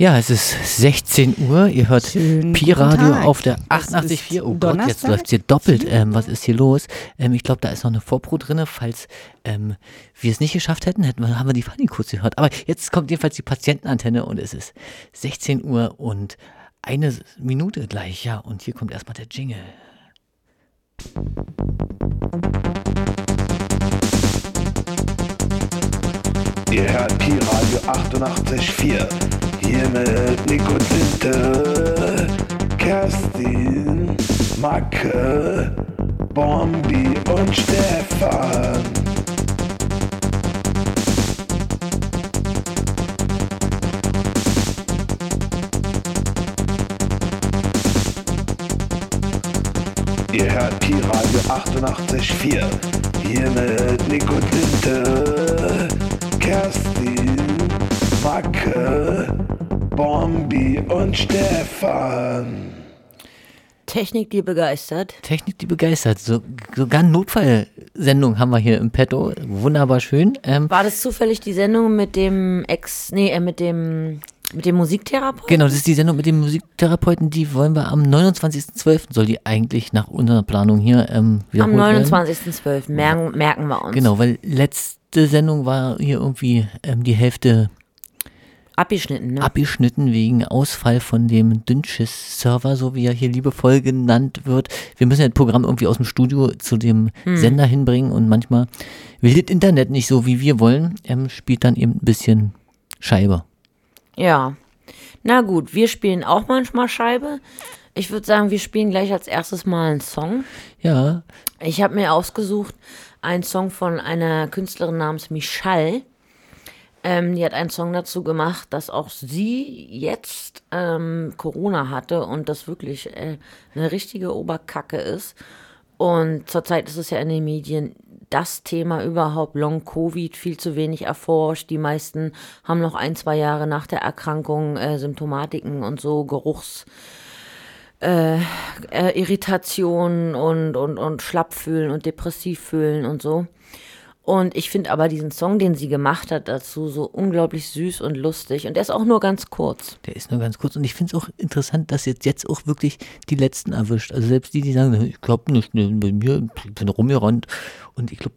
Ja, es ist 16 Uhr. Ihr hört Pi-Radio auf der 88.4. Oh Gott, jetzt läuft es hier doppelt. Ähm, was ist hier los? Ähm, ich glaube, da ist noch eine Vorpro drin. Falls ähm, wir es nicht geschafft hätten, hätten wir, haben wir die Fanny kurz gehört. Aber jetzt kommt jedenfalls die Patientenantenne und es ist 16 Uhr und eine Minute gleich. Ja, und hier kommt erstmal der Jingle. Ihr hört Pi-Radio 88.4 hier mit Nico Tinte, Kerstin, Macke, Bombi und Stefan. Ihr hört Pi Radio 88.4. Hier mit Nico Tinte, Kerstin, Macke, Bombi und Stefan. Technik, die begeistert. Technik, die begeistert. So, sogar eine Notfallsendung haben wir hier im Petto. Wunderbar schön. Ähm, War das zufällig die Sendung mit dem Ex, nee, äh, mit dem mit dem Musiktherapeuten? Genau, das ist die Sendung mit dem Musiktherapeuten. Die wollen wir am 29.12. soll die eigentlich nach unserer Planung hier ähm, Am 29.12. Merken, merken wir uns. Genau, weil letzte Sendung war hier irgendwie ähm, die Hälfte Abgeschnitten, ne? Abgeschnitten wegen Ausfall von dem Dünnschiss-Server, so wie er hier liebevoll genannt wird. Wir müssen ja das Programm irgendwie aus dem Studio zu dem hm. Sender hinbringen und manchmal will das Internet nicht so, wie wir wollen. Er spielt dann eben ein bisschen Scheibe. Ja. Na gut, wir spielen auch manchmal Scheibe. Ich würde sagen, wir spielen gleich als erstes mal einen Song. Ja. Ich habe mir ausgesucht einen Song von einer Künstlerin namens Michal. Ähm, die hat einen Song dazu gemacht, dass auch sie jetzt ähm, Corona hatte und das wirklich äh, eine richtige Oberkacke ist. Und zurzeit ist es ja in den Medien das Thema überhaupt, Long-Covid, viel zu wenig erforscht. Die meisten haben noch ein, zwei Jahre nach der Erkrankung äh, Symptomatiken und so, Geruchs. Äh, äh, Irritationen und, und, und schlapp fühlen und depressiv fühlen und so. Und ich finde aber diesen Song, den sie gemacht hat, dazu so unglaublich süß und lustig. Und der ist auch nur ganz kurz. Der ist nur ganz kurz. Und ich finde es auch interessant, dass jetzt, jetzt auch wirklich die Letzten erwischt. Also selbst die, die sagen, ich glaube nicht, bei mir, ich bin rumgerannt. Und ich glaube,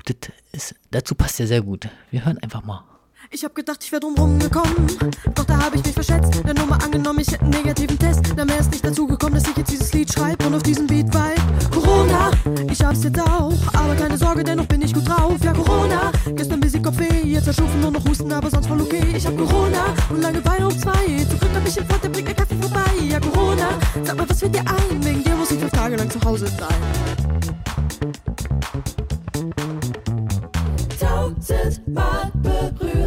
dazu passt ja sehr gut. Wir hören einfach mal. Ich hab gedacht, ich wär drum rumgekommen. Doch da hab ich mich verschätzt. Der Nummer angenommen, ich hätte einen negativen Test. Da wär es nicht dazu gekommen, dass ich jetzt dieses Lied schreibe und auf diesem Beat vibe. Corona, ich hab's jetzt auch. Aber keine Sorge, dennoch bin ich gut drauf. Ja, Corona, gestern ich Kopfweh. Jetzt erschufen nur noch Husten, aber sonst voll okay. Ich hab Corona und lange Beine um zwei. Zurück hab ich im Fort, der bringt mir Kaffee vorbei. Ja, Corona, sag mal, was fällt dir ein? Wegen dir muss ich fünf Tage lang zu Hause sein. tausendmal berührt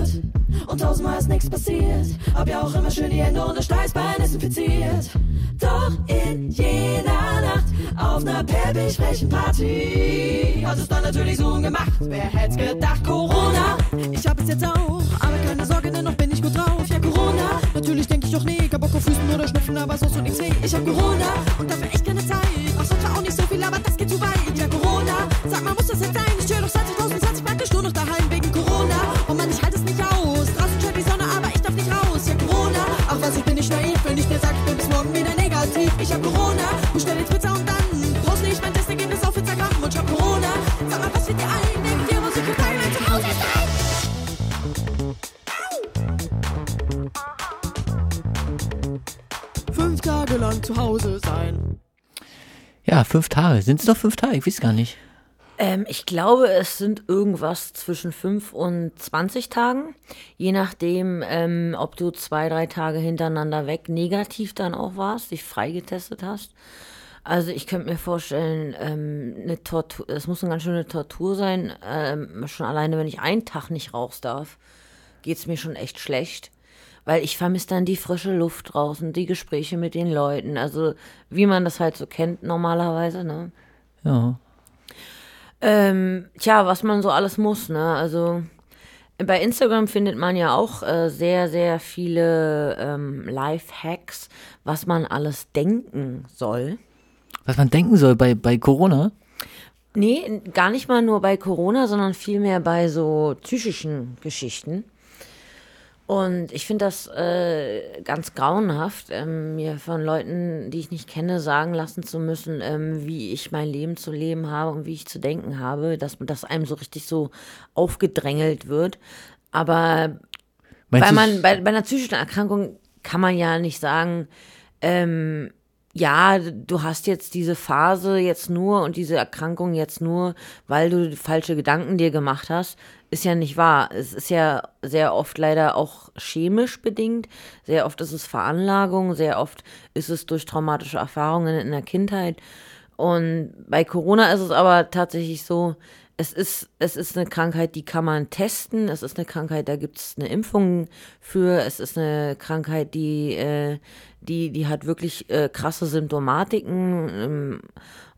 und tausendmal ist nichts passiert. Hab ja auch immer schön die Hände und das Steißbein desinfiziert. Doch in jener Nacht auf ner perlbig frechen Party hat es dann natürlich so gemacht. Wer hätte gedacht, Corona? Ich hab es jetzt auch, aber keine Sorge, dennoch bin ich gut drauf. Ja, Corona, natürlich denk ich auch nee, kein Bock auf Füßen oder Schnupfen, aber sonst tut nichts weh. Ich hab Corona und dafür echt keine Zeit. Auch sonst war auch nicht so viel, aber das geht zu weit. Ja, Corona, sag mal, muss das jetzt sein? Ich chill doch 20.000 Ja, fünf Tage. Sind es noch fünf Tage? Ich weiß gar nicht. Ähm, ich glaube, es sind irgendwas zwischen 5 und 20 Tagen. Je nachdem, ähm, ob du zwei, drei Tage hintereinander weg negativ dann auch warst, dich freigetestet hast. Also ich könnte mir vorstellen, ähm, eine Tortur, das muss eine ganz schöne Tortur sein. Ähm, schon alleine, wenn ich einen Tag nicht raus darf, geht es mir schon echt schlecht. Weil ich vermisse dann die frische Luft draußen, die Gespräche mit den Leuten. Also wie man das halt so kennt normalerweise, ne? Ja. Ähm, tja, was man so alles muss, ne? Also bei Instagram findet man ja auch äh, sehr, sehr viele ähm, Life-Hacks, was man alles denken soll. Was man denken soll bei, bei Corona? Nee, gar nicht mal nur bei Corona, sondern vielmehr bei so psychischen Geschichten. Und ich finde das äh, ganz grauenhaft, ähm, mir von Leuten, die ich nicht kenne, sagen lassen zu müssen, ähm, wie ich mein Leben zu leben habe und wie ich zu denken habe, dass das einem so richtig so aufgedrängelt wird. Aber weil man bei, bei einer psychischen Erkrankung kann man ja nicht sagen, ähm, ja, du hast jetzt diese Phase jetzt nur und diese Erkrankung jetzt nur, weil du falsche Gedanken dir gemacht hast, ist ja nicht wahr. Es ist ja sehr oft leider auch chemisch bedingt. Sehr oft ist es Veranlagung, sehr oft ist es durch traumatische Erfahrungen in der Kindheit. Und bei Corona ist es aber tatsächlich so, es ist, es ist eine Krankheit, die kann man testen. Es ist eine Krankheit, da gibt es eine Impfung für. Es ist eine Krankheit, die, äh, die, die hat wirklich äh, krasse Symptomatiken. Ähm,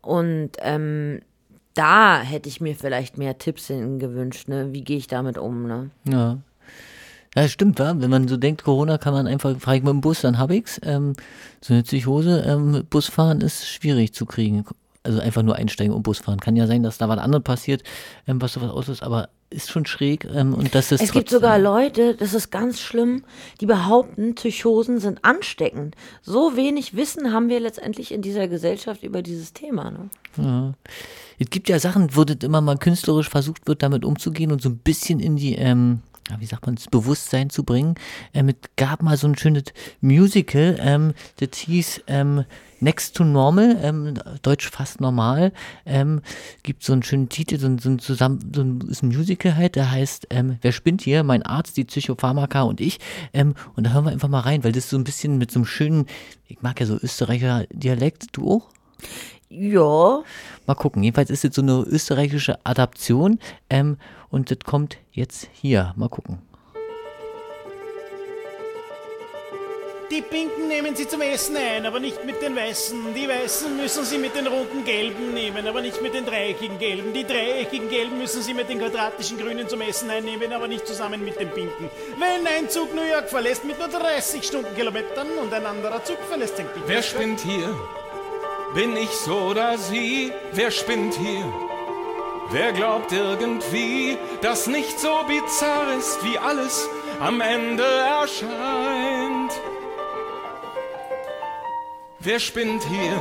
und ähm, da hätte ich mir vielleicht mehr Tipps gewünscht. Ne? Wie gehe ich damit um? Ne? Ja. Ja, stimmt, wa? wenn man so denkt, Corona kann man einfach, fahre ich mit dem Bus, dann habe ich's. Ähm, so eine Psychose, ähm, Busfahren ist schwierig zu kriegen also einfach nur einsteigen und Bus fahren. Kann ja sein, dass da was anderes passiert, ähm, was sowas auslöst, aber ist schon schräg ähm, und das ist Es gibt sogar Leute, das ist ganz schlimm, die behaupten, Psychosen sind ansteckend. So wenig Wissen haben wir letztendlich in dieser Gesellschaft über dieses Thema. Ne? Ja. Es gibt ja Sachen, wo das immer mal künstlerisch versucht wird, damit umzugehen und so ein bisschen in die ähm, wie sagt man, das Bewusstsein zu bringen. Ähm, es gab mal so ein schönes Musical, ähm, das hieß ähm, Next to Normal, ähm, Deutsch fast normal, ähm, gibt so einen schönen Titel, so ein, so ein, zusammen, so ein, ist ein Musical halt, der heißt ähm, Wer spinnt hier? Mein Arzt, die Psychopharmaka und ich. Ähm, und da hören wir einfach mal rein, weil das so ein bisschen mit so einem schönen, ich mag ja so Österreicher Dialekt, du auch? Ja. Mal gucken. Jedenfalls ist es so eine österreichische Adaption ähm, und das kommt jetzt hier. Mal gucken. Die Pinken nehmen Sie zum Essen ein, aber nicht mit den Weißen. Die Weißen müssen Sie mit den runden Gelben nehmen, aber nicht mit den dreieckigen Gelben. Die dreieckigen Gelben müssen Sie mit den quadratischen Grünen zum Essen einnehmen, aber nicht zusammen mit den Pinken. Wenn ein Zug New York verlässt mit nur 30 Stundenkilometern und ein anderer Zug verlässt St. Petersburg. Wer spinnt hier? Bin ich so oder sie? Wer spinnt hier? Wer glaubt irgendwie, dass nicht so bizarr ist, wie alles am Ende erscheint? Wer spinnt hier?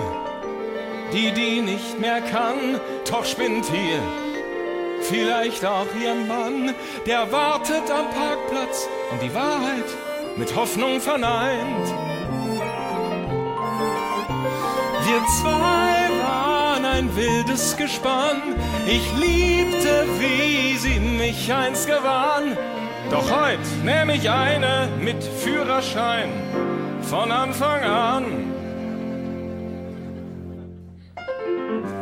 Die, die nicht mehr kann, doch spinnt hier. Vielleicht auch ihr Mann, der wartet am Parkplatz und die Wahrheit mit Hoffnung verneint. Wir zwei ein wildes Gespann. Ich liebte, wie sie mich einst gewann. Doch heut nehm ich eine mit Führerschein von Anfang an.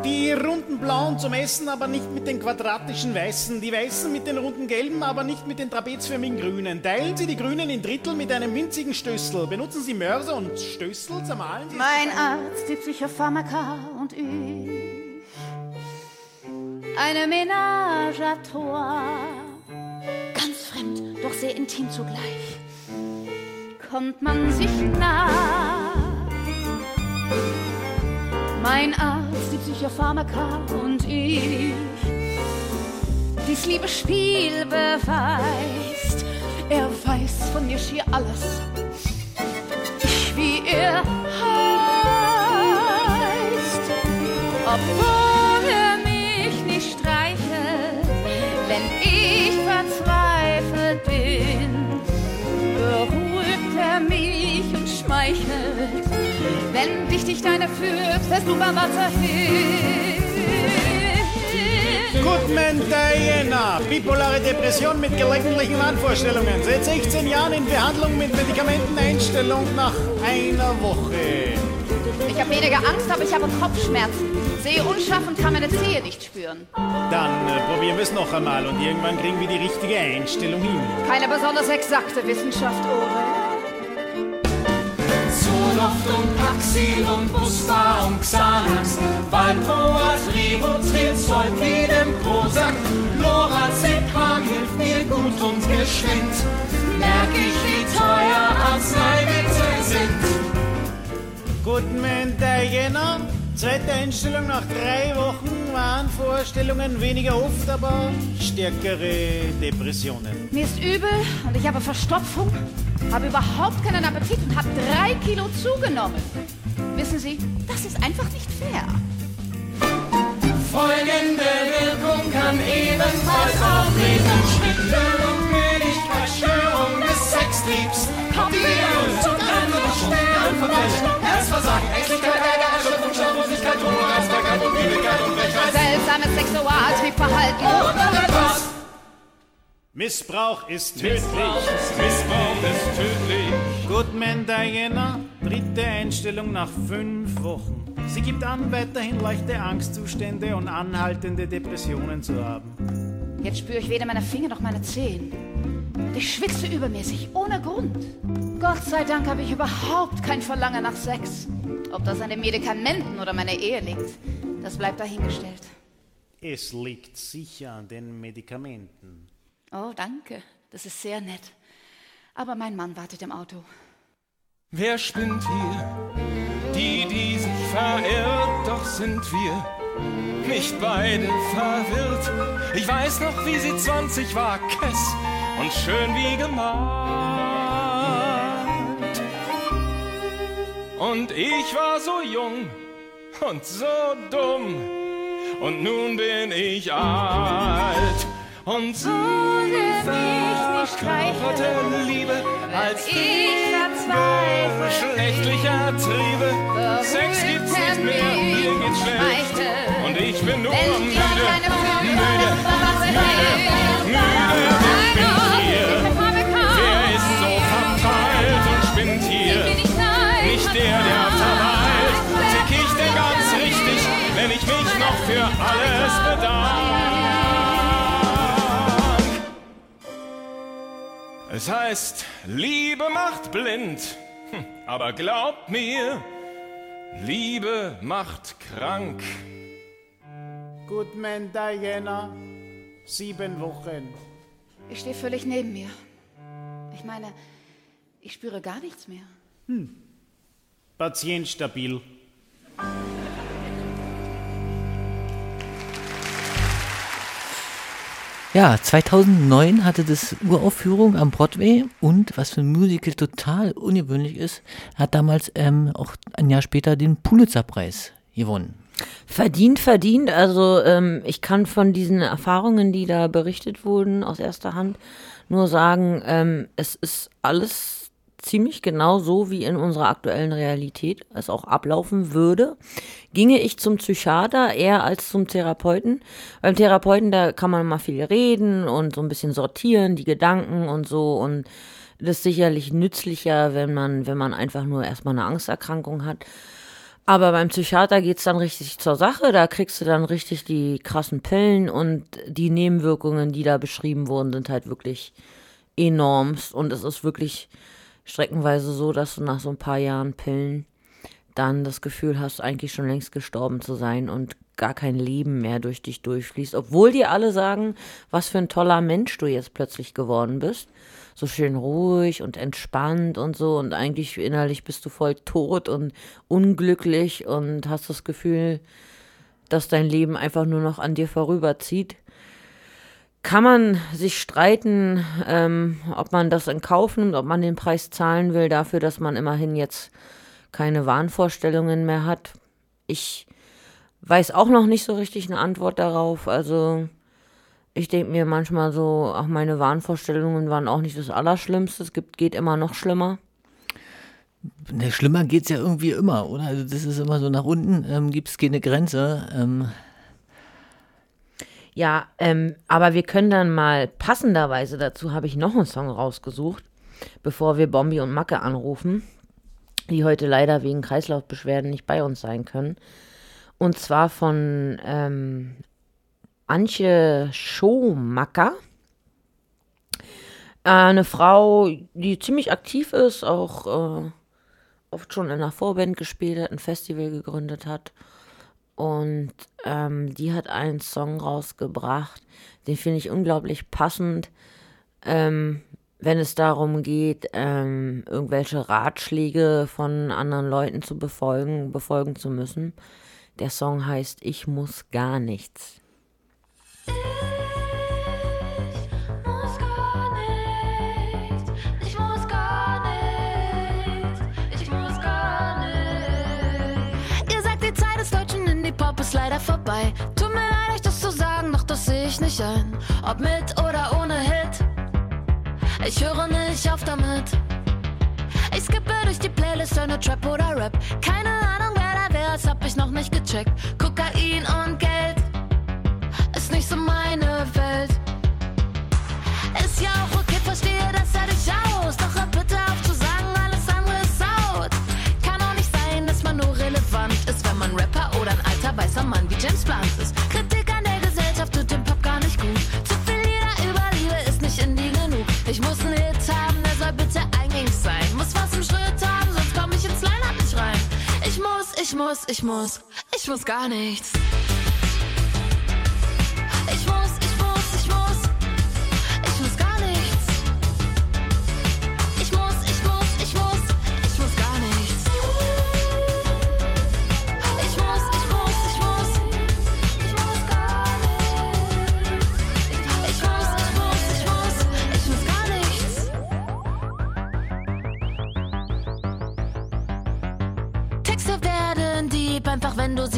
Die runden blauen zum Essen, aber nicht mit den quadratischen weißen. Die weißen mit den runden gelben, aber nicht mit den trapezförmigen grünen. Teilen Sie die grünen in Drittel mit einem winzigen Stößel. Benutzen Sie Mörser und Stößel, zermahlen Sie... Mein Arzt, die Psychopharmaka und ich. Eine Ménage à trois. Ganz fremd, doch sehr intim zugleich. Kommt man sich nah mein Arzt, die Psychopharmaka und ich. Dies liebe Spiel beweist, er weiß von mir schier alles. Ich wie er heißt, obwohl wenn dich dich deine führt, fährst du beim Wasser hin. Goodman Diana, bipolare Depression mit gelegentlichen Wahnvorstellungen. Seit 16 Jahren in Behandlung mit Medikamenteneinstellung nach einer Woche. Ich habe weniger Angst, aber ich habe Kopfschmerzen. Sehe unscharf und kann meine Zehe nicht spüren. Dann äh, probieren wir es noch einmal und irgendwann kriegen wir die richtige Einstellung hin. Keine besonders exakte Wissenschaft, Ore. Luft und Paxil und Buspa und Xanax, Valproat, Rivotril, Zolpidem, Prozac, Lorazepam hilft mir gut und geschwind, merk ich, wie teuer Arzneimittel sind. Guten Morgen, Diana. Zweite Einstellung nach drei Wochen waren Vorstellungen weniger oft, aber stärkere Depressionen. Mir ist übel und ich habe Verstopfung, habe überhaupt keinen Appetit und habe drei Kilo zugenommen. Wissen Sie, das ist einfach nicht fair. Folgende Wirkung kann ebenfalls auftreten. Schwindel und Müdigkeitsstörung des Sextriebs. Diabetes und andere Schweranfälle. Herzversagen, Ängstlichkeit, Ärger, Erschöpfung, Schlaflosigkeit, Hungereizbarkeit und Müdigkeit und Brechreiz. Seltsames Sexualtriebverhalten. Missbrauch ist tödlich. Missbrauch ist tödlich. Goodman Diana, dritte Einstellung nach fünf Wochen. Sie gibt an, weiterhin leichte Angstzustände und anhaltende Depressionen zu haben. Jetzt spüre ich weder meine Finger noch meine Zehen. Ich schwitze übermäßig, ohne Grund. Gott sei Dank habe ich überhaupt kein Verlangen nach Sex. Ob das an den Medikamenten oder meiner Ehe liegt, das bleibt dahingestellt. Es liegt sicher an den Medikamenten. Oh, danke. Das ist sehr nett. Aber mein Mann wartet im Auto. Wer spinnt hier? Die, die sich verirrt, doch sind wir nicht beide verwirrt. Ich weiß noch, wie sie 20 war, Kess und schön wie gemalt. Und ich war so jung und so dumm. Und nun bin ich alt. Und nicht verkörperte Liebe als ich verzweifle. schlechtlicher Triebe. Sex gibt's nicht mehr, mir geht's schlecht. Und ich bin nur müde, müde, müde, müde Es heißt, Liebe macht blind, Hm, aber glaubt mir, Liebe macht krank. Goodman Diana, sieben Wochen. Ich stehe völlig neben mir. Ich meine, ich spüre gar nichts mehr. Patient stabil. Ja, 2009 hatte das Uraufführung am Broadway und was für ein Musical total ungewöhnlich ist, hat damals ähm, auch ein Jahr später den Pulitzer-Preis gewonnen. Verdient, verdient. Also ähm, ich kann von diesen Erfahrungen, die da berichtet wurden, aus erster Hand nur sagen, ähm, es ist alles ziemlich genau so, wie in unserer aktuellen Realität es auch ablaufen würde. Ginge ich zum Psychiater eher als zum Therapeuten. Beim Therapeuten, da kann man mal viel reden und so ein bisschen sortieren, die Gedanken und so. Und das ist sicherlich nützlicher, wenn man, wenn man einfach nur erstmal eine Angsterkrankung hat. Aber beim Psychiater geht's dann richtig zur Sache. Da kriegst du dann richtig die krassen Pillen und die Nebenwirkungen, die da beschrieben wurden, sind halt wirklich enormst. Und es ist wirklich streckenweise so, dass du nach so ein paar Jahren Pillen dann das Gefühl hast, eigentlich schon längst gestorben zu sein und gar kein Leben mehr durch dich durchfließt. Obwohl dir alle sagen, was für ein toller Mensch du jetzt plötzlich geworden bist. So schön ruhig und entspannt und so. Und eigentlich innerlich bist du voll tot und unglücklich und hast das Gefühl, dass dein Leben einfach nur noch an dir vorüberzieht kann man sich streiten, ähm, ob man das in Kauf nimmt, ob man den Preis zahlen will dafür, dass man immerhin jetzt keine Wahnvorstellungen mehr hat. Ich weiß auch noch nicht so richtig eine Antwort darauf. Also ich denke mir manchmal so, ach, meine Wahnvorstellungen waren auch nicht das Allerschlimmste. Es gibt, geht immer noch schlimmer. Ne, schlimmer geht's ja irgendwie immer, oder? Also das ist immer so nach unten, ähm, gibt's keine Grenze. Ähm, Ja, ähm, aber wir können dann mal passenderweise dazu habe ich noch einen Song rausgesucht, bevor wir Bombi und Macke anrufen, die heute leider wegen Kreislaufbeschwerden nicht bei uns sein können. Und zwar von ähm, Antje Schomacker. Äh, eine Frau, die ziemlich aktiv ist, auch äh, oft schon in einer Vorband gespielt hat, ein Festival gegründet hat. Und ähm, die hat einen Song rausgebracht, den finde ich unglaublich passend, ähm, wenn es darum geht, ähm, irgendwelche Ratschläge von anderen Leuten zu befolgen, befolgen zu müssen. Der Song heißt Ich muss gar nichts. Pop ist leider vorbei. Tut mir leid, euch das zu sagen, doch das sehe ich nicht ein. Ob mit oder ohne Hit, ich höre nicht auf damit. Ich skippe durch die Playlist, höre Trap oder Rap. Keine Ahnung, wer da wäre, das hab ich noch nicht gecheckt. Kokain und Geld ist nicht so meine Welt. Ist ja auch okay, verstehe das ja durchaus. Doch hör bitte auf zu sagen, alles andere ist out. Kann auch nicht sein, dass man nur relevant ist, wenn man Rapper oder ein alter weißer Mann wie James Blunt ist. Kritik an der Gesellschaft tut dem Pop gar nicht gut. Zu viel Lieder über Liebe ist nicht indie genug. Ich muss einen Hit haben, der soll bitte eingängig sein. Muss was im Schritt haben, sonst komm ich ins Line-Up nicht rein. Ich muss, ich muss, ich muss, ich muss gar nichts. Ich muss, ich muss,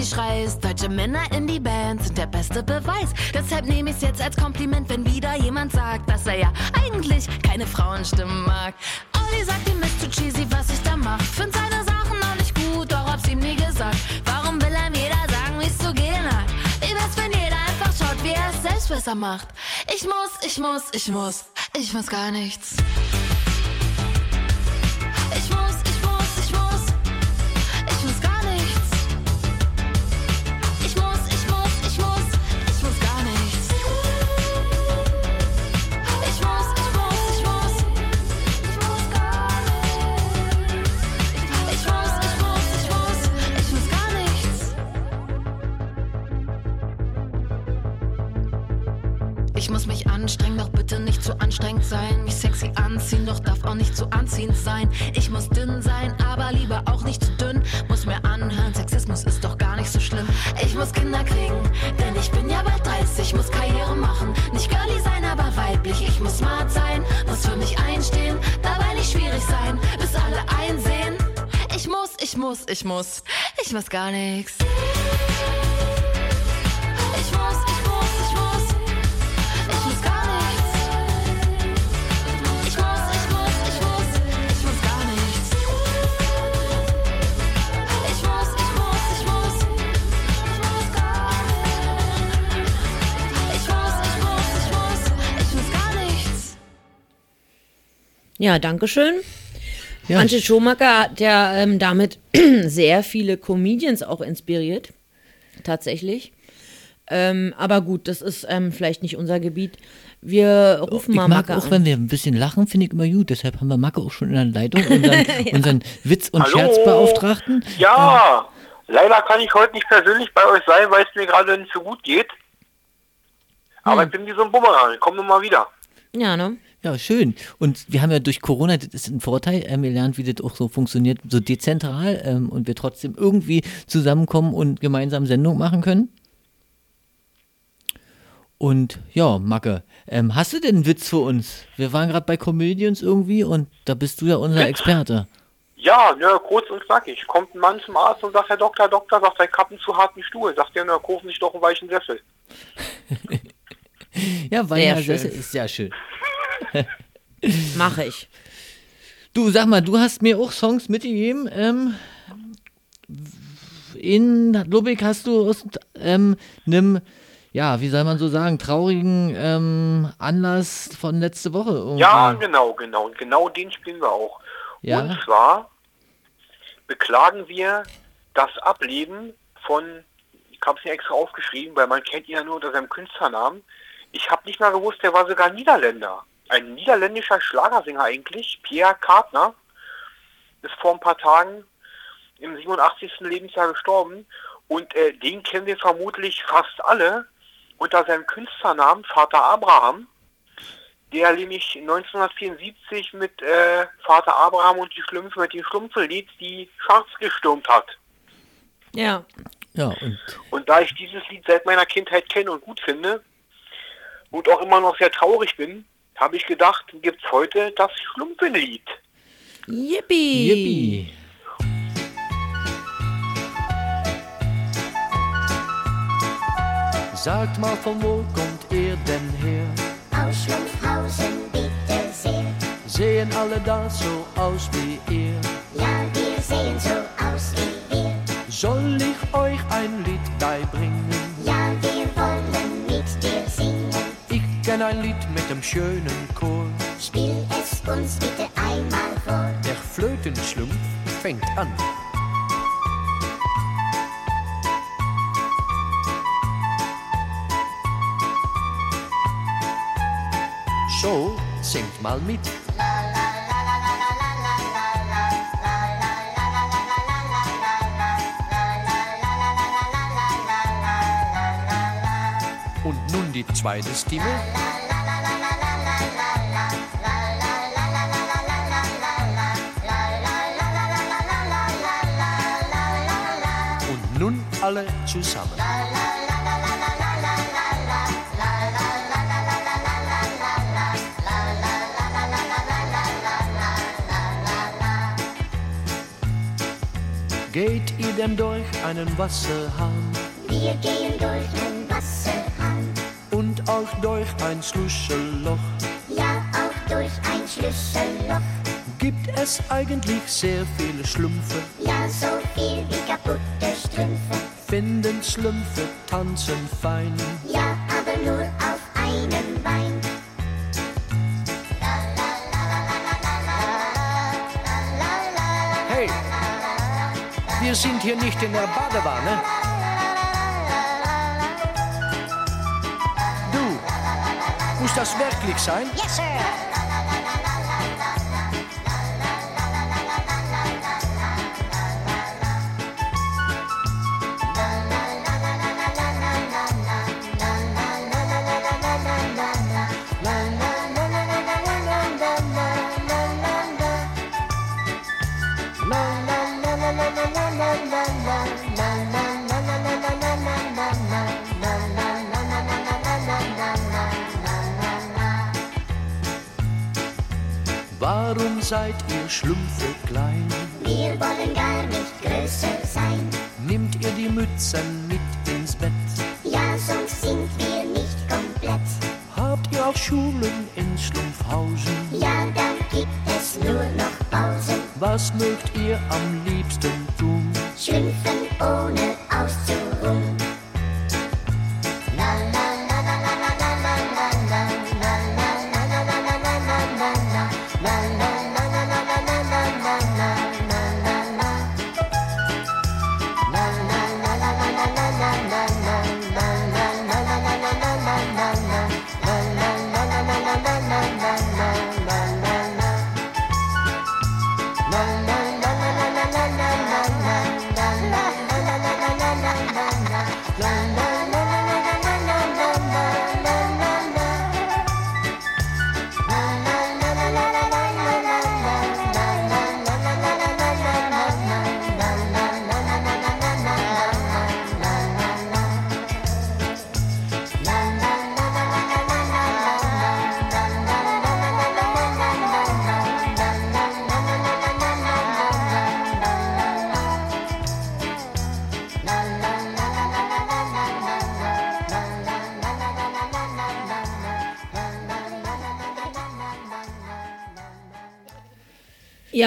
schreist. Deutsche Männer in die Band sind der beste Beweis. Deshalb nehme ich's jetzt als Kompliment, wenn wieder jemand sagt, dass er ja eigentlich keine Frauenstimmen mag. Olli sagt ihm ist zu cheesy, was ich da mach. Find seine Sachen auch nicht gut, doch hab's ihm nie gesagt. Warum will einem jeder sagen, wie's zu gehen hat? Wie wär's, wenn jeder einfach schaut, wie er es selbst besser macht? Ich muss, ich muss, ich muss, ich muss gar nichts. Ich muss, ich muss, ich muss, gar nichts. Ich muss, ich muss, ich muss, ich muss gar nichts. Ich muss, ich muss, ich muss, ich muss gar nichts. Ich muss, ich muss, ich muss, ich muss gar nichts. Ich muss, ich muss, ich muss, ich muss gar nichts. Ja, danke schön. Ja, Antje Schumacher hat ja ähm, damit sehr viele Comedians auch inspiriert. Tatsächlich. Ähm, aber gut, das ist ähm, vielleicht nicht unser Gebiet. Wir rufen ich mal mag Macke auch, an. wenn wir ein bisschen lachen, finde ich immer gut. Deshalb haben wir Macke auch schon in der Leitung, unseren, unseren Witz- und Hallo. Scherzbeauftragten. Ja, leider kann ich heute nicht persönlich bei euch sein, weil es mir gerade nicht so gut geht. Aber Hm. ich bin wie so ein Bumerang, ich komme immer wieder. Ja, ne? Ja, schön. Und wir haben ja durch Corona, das ist ein Vorteil, ähm, gelernt, wie das auch so funktioniert, so dezentral ähm, und wir trotzdem irgendwie zusammenkommen und gemeinsam Sendung machen können. Und ja, Macke, ähm, hast du denn einen Witz für uns? Wir waren gerade bei Comedians irgendwie und da bist du ja unser Experte. Ja, ne, kurz und knackig. Kommt ein Mann zum Arzt und sagt, Herr Doktor, Doktor, sagt dein Kappen zu harten Stuhl. Sagt er, na, kaufen Sie sich doch einen weichen Sessel. Ja, schön. das ist ja schön. Mache ich. Du, sag mal, du hast mir auch Songs mitgegeben. Ähm, in Lubbeck hast du aus ähm, einem, ja, wie soll man so sagen, traurigen ähm, Anlass von letzte Woche. Irgendwie. Ja, genau, genau. Und genau den spielen wir auch. Ja. Und zwar beklagen wir das Ableben von, ich habe es mir extra aufgeschrieben, weil man kennt ihn ja nur unter seinem Künstlernamen. Ich habe nicht mal gewusst, der war sogar Niederländer. Ein niederländischer Schlagersänger eigentlich, Pierre Kartner, ist vor ein paar Tagen im 87. Lebensjahr gestorben. Und äh, den kennen wir vermutlich fast alle unter seinem Künstlernamen Vater Abraham der nämlich 1974 mit äh, Vater Abraham und die Schlümpfe mit dem Schlumpfellied die Charts gestürmt hat. Ja. Ja, und, und da ich dieses Lied seit meiner Kindheit kenne und gut finde und auch immer noch sehr traurig bin, habe ich gedacht, gibt es heute das Schlumpfenlied. Yippie! Yippie! Sagt mal, von wo kommt ihr denn her? Aus Schlumpfhausen, bitte sehr. Sehen alle da so aus wie ihr? Ja, wir sehen so aus wie wir. Soll ich euch ein Lied beibringen? Kenn ein Lied mit dem schönen Chor. Spiel es uns bitte einmal vor. Der Flötenschlumpf fängt an. So, singt mal mit. Die zweite Stimme. Und nun alle zusammen. Geht ihr denn durch einen Wasserhahn Wir gehen durch ein ein Schlüsselloch? Ja, auch durch ein Schlüsselloch. Gibt es eigentlich sehr viele Schlümpfe? Ja, so viel wie kaputte Strümpfe. Finden Schlümpfe tanzen fein? Ja, aber nur auf einem Bein. Hey, wir sind hier nicht in der Badewanne. Das wirklich sein? Yes, sir. Ihr Schlümpfe klein? Wir wollen gar nicht größer sein. Nimmt ihr die Mützen mit ins Bett? Ja, sonst sind wir nicht komplett. Habt ihr auch Schulen in Schlumpfhausen? Ja, dann gibt es nur noch Pausen. Was mögt ihr am liebsten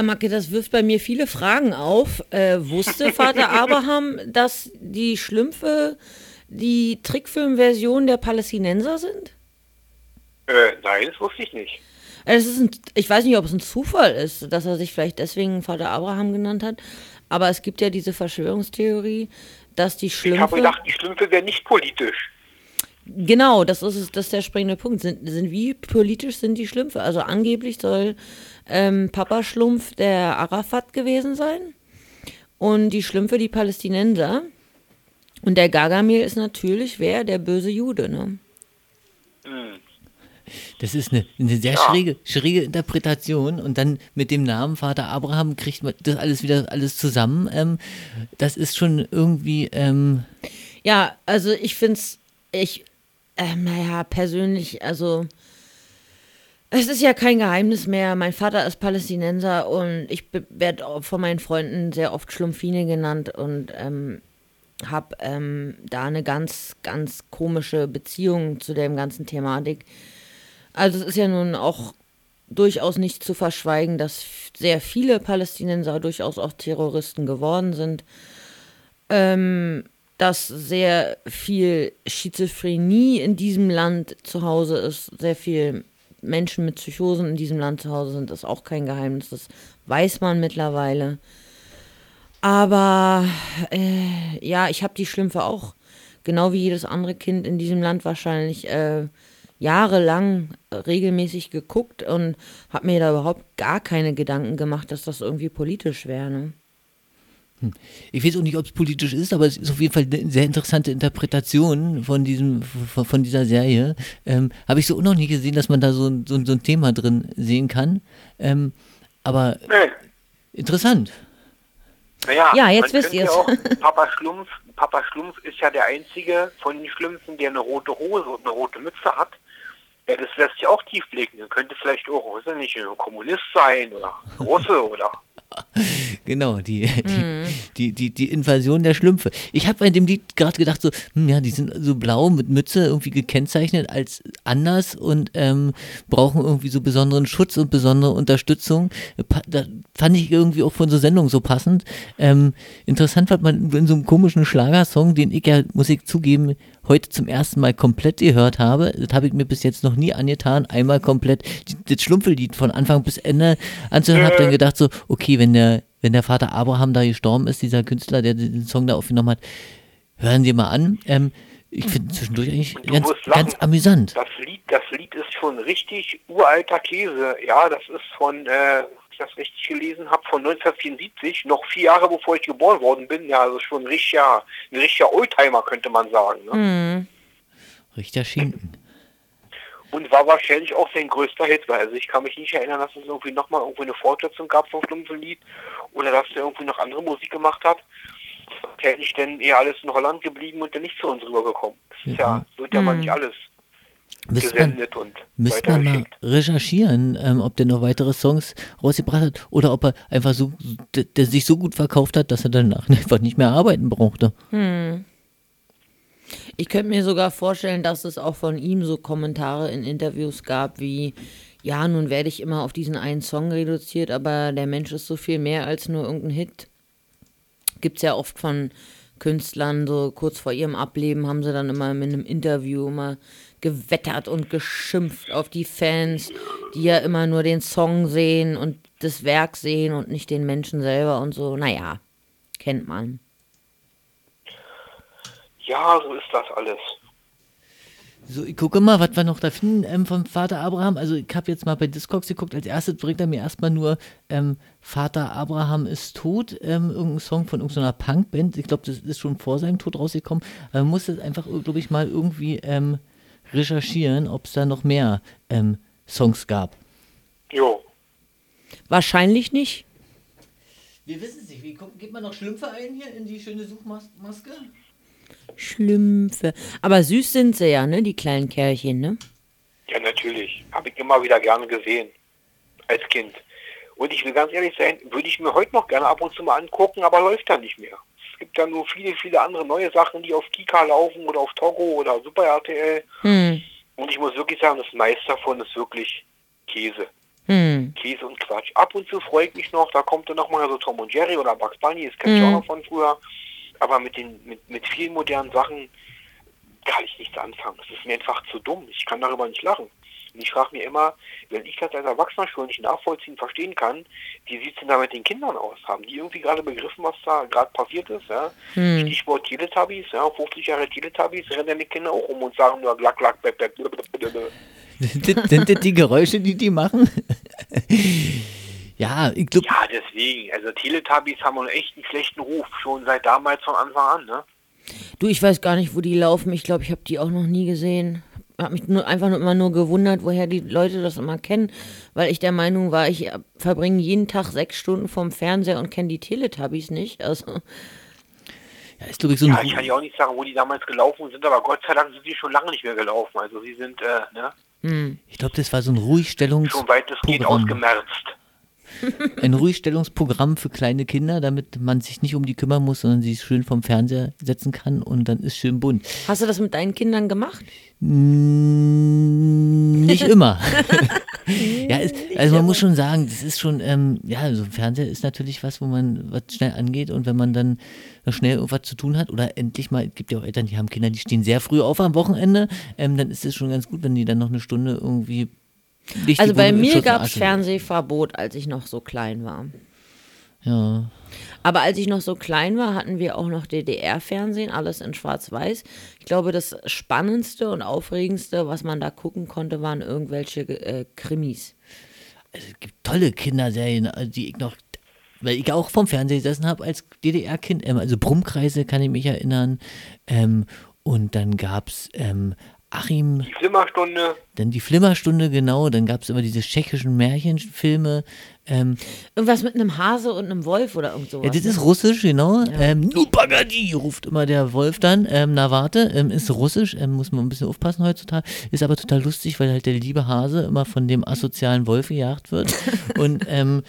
Ja, Macke, das wirft bei mir viele Fragen auf. Äh, wusste Vater Abraham, dass die Schlümpfe die Trickfilmversion der Palästinenser sind? Äh, nein, das wusste ich nicht. Es ist ein, ich weiß nicht, ob es ein Zufall ist, dass er sich vielleicht deswegen Vater Abraham genannt hat, aber es gibt ja diese Verschwörungstheorie, dass die Ich habe Schlümpfe... gedacht, die Schlümpfe wären nicht politisch. Genau, das ist, es- das ist der springende Punkt. Sind, sind wie politisch sind die Schlümpfe? Also angeblich soll ähm, Papa Schlumpf der Arafat gewesen sein und die Schlümpfe die Palästinenser. Und der Gargamel ist natürlich wer? Der böse Jude, ne? Hm. Das ist eine, eine sehr ja. schräge, schräge Interpretation und dann mit dem Namen Vater Abraham kriegt man das alles wieder alles zusammen. Ähm, das ist schon irgendwie. Ähm ja, also ich finde es, ich, äh, naja, persönlich, also es ist ja kein Geheimnis mehr. Mein Vater ist Palästinenser und ich werde von meinen Freunden sehr oft Schlumpfine genannt und ähm, habe ähm, da eine ganz, ganz komische Beziehung zu dem ganzen Thematik. Also es ist ja nun auch durchaus nicht zu verschweigen, dass sehr viele Palästinenser durchaus auch Terroristen geworden sind. Ähm, dass sehr viel Schizophrenie in diesem Land zu Hause ist, sehr viel Menschen mit Psychosen in diesem Land zu Hause sind, ist auch kein Geheimnis. Das weiß man mittlerweile. Aber äh, ja, ich habe die Schlümpfe auch, genau wie jedes andere Kind in diesem Land wahrscheinlich, äh, jahrelang regelmäßig geguckt und habe mir da überhaupt gar keine Gedanken gemacht, dass das irgendwie politisch wäre. Ne? Hm. Ich weiß auch nicht, ob es politisch ist, aber es ist auf jeden Fall eine sehr interessante Interpretation von diesem, von, dieser Serie. Ähm, Habe ich so noch nie gesehen, dass man da so, so, so ein Thema drin sehen kann. Ähm, aber nee. interessant. Naja, ja, jetzt wisst ihr es. Papa Schlumpf, Papa Schlumpf ist ja der einzige von den Schlümpfen, der eine rote Hose und eine rote Mütze hat. Ja, das lässt sich auch tief blicken. Er könnte vielleicht auch, weiß nicht, ein Kommunist sein oder Russe oder genau, die, mm. die, die, die, Invasion der Schlümpfe. Ich habe bei dem Lied gerade gedacht, so, hm, ja, die sind so blau mit Mütze irgendwie gekennzeichnet als anders und ähm, brauchen irgendwie so besonderen Schutz und besondere Unterstützung. Da fand ich irgendwie auch von so Sendungen so passend. Ähm, interessant fand man in so einem komischen Schlagersong, den ich ja, muss ich zugeben, heute zum ersten Mal komplett gehört habe. Das habe ich mir bis jetzt noch nie angetan. Einmal komplett das Schlumpfellied von Anfang bis Ende anzuhören. Habe dann gedacht so, okay, wenn der, wenn der Vater Abraham da gestorben ist, dieser Künstler, der den Song da aufgenommen hat, hören Sie mal an. Ähm, ich finde zwischendurch eigentlich ganz, ganz amüsant. Das Lied, das Lied ist schon richtig uralter Käse. Ja, das ist von äh, das richtig gelesen habe, von 1974, noch vier Jahre bevor ich geboren worden bin. Ja, also schon ein richtiger, ein richtiger Oldtimer, könnte man sagen. Ne? Mhm. Richter Schinken. Und war wahrscheinlich auch sein größter Hit, weil also ich kann mich nicht erinnern, dass es irgendwie nochmal irgendwie eine Fortsetzung gab vom Schlumpfenlied oder dass er irgendwie noch andere Musik gemacht hat. Hätte ich denn eher alles in Holland geblieben und dann nicht zu uns rübergekommen. Das ist ja, ja wird ja mhm. mal nicht alles gesendet man, und Müsste man mal recherchieren, ähm, ob der noch weitere Songs rausgebracht hat oder ob er einfach so, der, der, sich so gut verkauft hat, dass er danach einfach nicht mehr arbeiten brauchte. Hm. Ich könnte mir sogar vorstellen, dass es auch von ihm so Kommentare in Interviews gab wie, ja, nun werde ich immer auf diesen einen Song reduziert, aber der Mensch ist so viel mehr als nur irgendein Hit. Gibt es ja oft von Künstlern, so kurz vor ihrem Ableben haben sie dann immer in einem Interview immer gewettert und geschimpft auf die Fans, die ja immer nur den Song sehen und das Werk sehen und nicht den Menschen selber und so. Naja, kennt man. Ja, so ist das alles. So, ich gucke mal, was wir noch da finden ähm, vom Vater Abraham. Also ich habe jetzt mal bei Discogs geguckt. Als erstes bringt er mir erstmal nur ähm, Vater Abraham ist tot, ähm, irgendein Song von irgendeiner Punkband. Ich glaube, das ist schon vor seinem Tod rausgekommen. Aber man muss das einfach, glaube ich, mal irgendwie ähm, recherchieren, ob es da noch mehr ähm, Songs gab. Jo. Wahrscheinlich nicht. Wir wissen es nicht. Wie kommt, gibt man noch Schlümpfe ein hier in die schöne Suchmaske? Schlümpfe. Aber süß sind sie ja, ne? Die kleinen Kerlchen, ne? Ja, natürlich. Habe ich immer wieder gerne gesehen. Als Kind. Und ich will ganz ehrlich sein, würde ich mir heute noch gerne ab und zu mal angucken, aber läuft da nicht mehr gibt ja nur viele, viele andere neue Sachen, die auf Kika laufen oder auf Togo oder Super RTL. Hm. Und ich muss wirklich sagen, das meiste davon ist wirklich Käse. Hm. Käse und Quatsch. Ab und zu freue ich mich noch, da kommt dann nochmal so Tom und Jerry oder Bugs Bunny, das kenne ich hm. auch noch von früher. Aber mit den mit, mit vielen modernen Sachen kann ich nichts anfangen. Das ist mir einfach zu dumm. Ich kann darüber nicht lachen. Und ich frage mir immer, wenn ich das als Erwachsener schon nicht nachvollziehen, verstehen kann, wie sieht es denn da mit den Kindern aus? Haben die irgendwie gerade begriffen, was da gerade passiert ist? Ja? Hm. Stichwort Teletubbies, ja? 50 Jahre Teletubbies, rennen die Kinder auch um und sagen nur glack, glack, blab, blab, Sind das die Geräusche, die die machen? ja, ich glaube. Ja, deswegen. Also Teletubbies haben einen echt einen schlechten Ruf, schon seit damals von Anfang an, ne? Du, ich weiß gar nicht, wo die laufen. Ich glaube, ich habe die auch noch nie gesehen. Habe mich nur, einfach nur immer nur gewundert, woher die Leute das immer kennen, weil ich der Meinung war, ich verbringe jeden Tag sechs Stunden vorm Fernseher und kenne die Teletubbies nicht. Also Ja, ist ich so Ja, ich kann ja auch nicht sagen, wo die damals gelaufen sind, aber Gott sei Dank sind die schon lange nicht mehr gelaufen. Also sie sind, äh, ne, hm. Ich glaube, das war so ein Ruhigstellungs schon weitestgehend ausgemerzt. ein Ruhigstellungsprogramm für kleine Kinder, damit man sich nicht um die kümmern muss, sondern sie schön vom Fernseher setzen kann und dann ist schön bunt. Hast du das mit deinen Kindern gemacht? Mm, Nicht immer. ja, es, also man muss schon sagen, das ist schon, ähm, ja, so ein Fernseher ist natürlich was, wo man was schnell angeht und wenn man dann schnell irgendwas zu tun hat oder endlich mal, es gibt ja auch Eltern, die haben Kinder, die stehen sehr früh auf am Wochenende, ähm, dann ist es schon ganz gut, wenn die dann noch eine Stunde irgendwie nicht Also bei mir gab es Fernsehverbot, als ich noch so klein war. Ja. Aber als ich noch so klein war, hatten wir auch noch DDR-Fernsehen, alles in Schwarz-Weiß. Ich glaube, das Spannendste und Aufregendste, was man da gucken konnte, waren irgendwelche äh, Krimis. es gibt tolle Kinderserien, also die ich noch, weil ich auch vom Fernseher gesessen habe als DDR-Kind, ähm, also Brummkreise kann ich mich erinnern. Ähm, und dann gab es ähm, Achim, Die Flimmerstunde, dann die Flimmerstunde, genau, dann gab es immer diese tschechischen Märchenfilme. Ähm, Irgendwas mit einem Hase und einem Wolf oder irgend sowas. ja, das ne? ist russisch, genau. Ähm, Nu Pagadi, ruft immer der Wolf dann. Ähm, na warte, ähm, ist russisch, ähm, muss man ein bisschen aufpassen heutzutage. Ist aber total lustig, weil halt der liebe Hase immer von dem asozialen Wolf gejagt wird. und ähm,